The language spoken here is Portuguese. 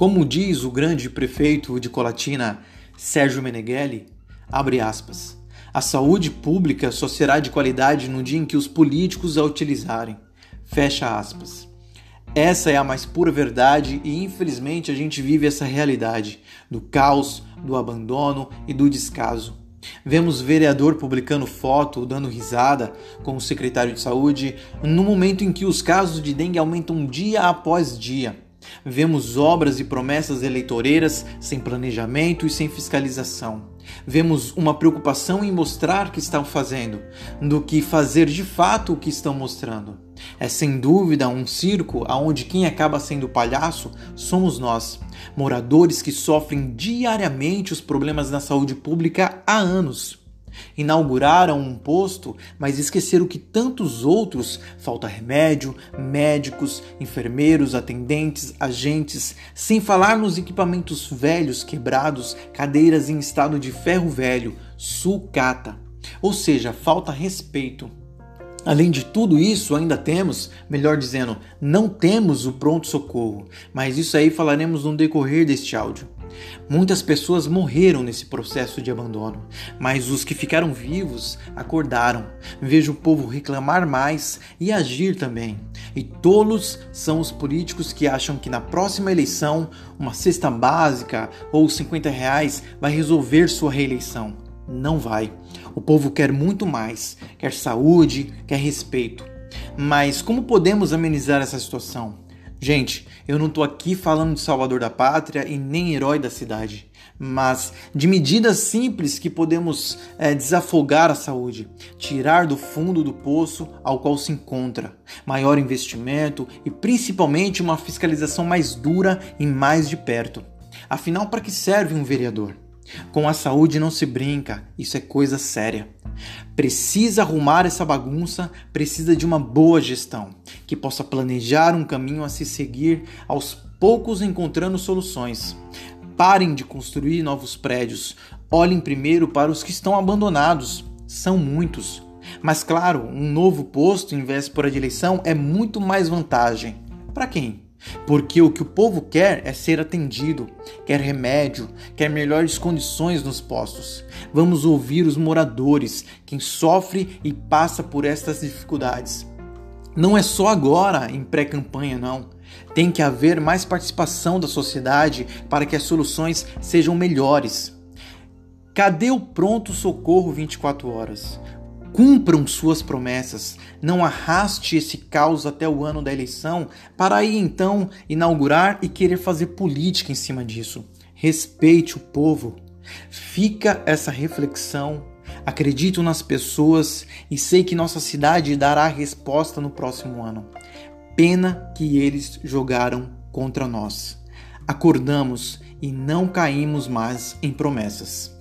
Como diz o grande prefeito de Colatina, Sérgio Meneghelli, abre aspas, a saúde pública só será de qualidade no dia em que os políticos a utilizarem. Fecha aspas. Essa é a mais pura verdade e infelizmente a gente vive essa realidade do caos, do abandono e do descaso. Vemos vereador publicando foto, dando risada com o secretário de saúde, no momento em que os casos de dengue aumentam dia após dia. Vemos obras e promessas eleitoreiras sem planejamento e sem fiscalização. Vemos uma preocupação em mostrar que estão fazendo, do que fazer de fato o que estão mostrando. É sem dúvida um circo onde quem acaba sendo palhaço somos nós, moradores que sofrem diariamente os problemas na saúde pública há anos. Inauguraram um posto, mas esqueceram que tantos outros falta remédio, médicos, enfermeiros, atendentes, agentes, sem falar nos equipamentos velhos, quebrados, cadeiras em estado de ferro velho, sucata. Ou seja, falta respeito. Além de tudo isso, ainda temos, melhor dizendo, não temos o pronto-socorro, mas isso aí falaremos no decorrer deste áudio. Muitas pessoas morreram nesse processo de abandono, mas os que ficaram vivos acordaram. Vejo o povo reclamar mais e agir também. E tolos são os políticos que acham que na próxima eleição uma cesta básica ou 50 reais vai resolver sua reeleição. Não vai. O povo quer muito mais, quer saúde, quer respeito. Mas como podemos amenizar essa situação? Gente, eu não estou aqui falando de salvador da pátria e nem herói da cidade, mas de medidas simples que podemos é, desafogar a saúde, tirar do fundo do poço ao qual se encontra, maior investimento e principalmente uma fiscalização mais dura e mais de perto. Afinal, para que serve um vereador? Com a saúde não se brinca, isso é coisa séria. Precisa arrumar essa bagunça, precisa de uma boa gestão, que possa planejar um caminho a se seguir, aos poucos encontrando soluções. Parem de construir novos prédios, olhem primeiro para os que estão abandonados. São muitos. Mas claro, um novo posto em véspera de eleição é muito mais vantagem. Para quem? Porque o que o povo quer é ser atendido, quer remédio, quer melhores condições nos postos. Vamos ouvir os moradores, quem sofre e passa por estas dificuldades. Não é só agora, em pré-campanha, não. Tem que haver mais participação da sociedade para que as soluções sejam melhores. Cadê o pronto socorro 24 horas? Cumpram suas promessas, não arraste esse caos até o ano da eleição para aí então inaugurar e querer fazer política em cima disso. Respeite o povo. Fica essa reflexão. Acredito nas pessoas e sei que nossa cidade dará resposta no próximo ano. Pena que eles jogaram contra nós. Acordamos e não caímos mais em promessas.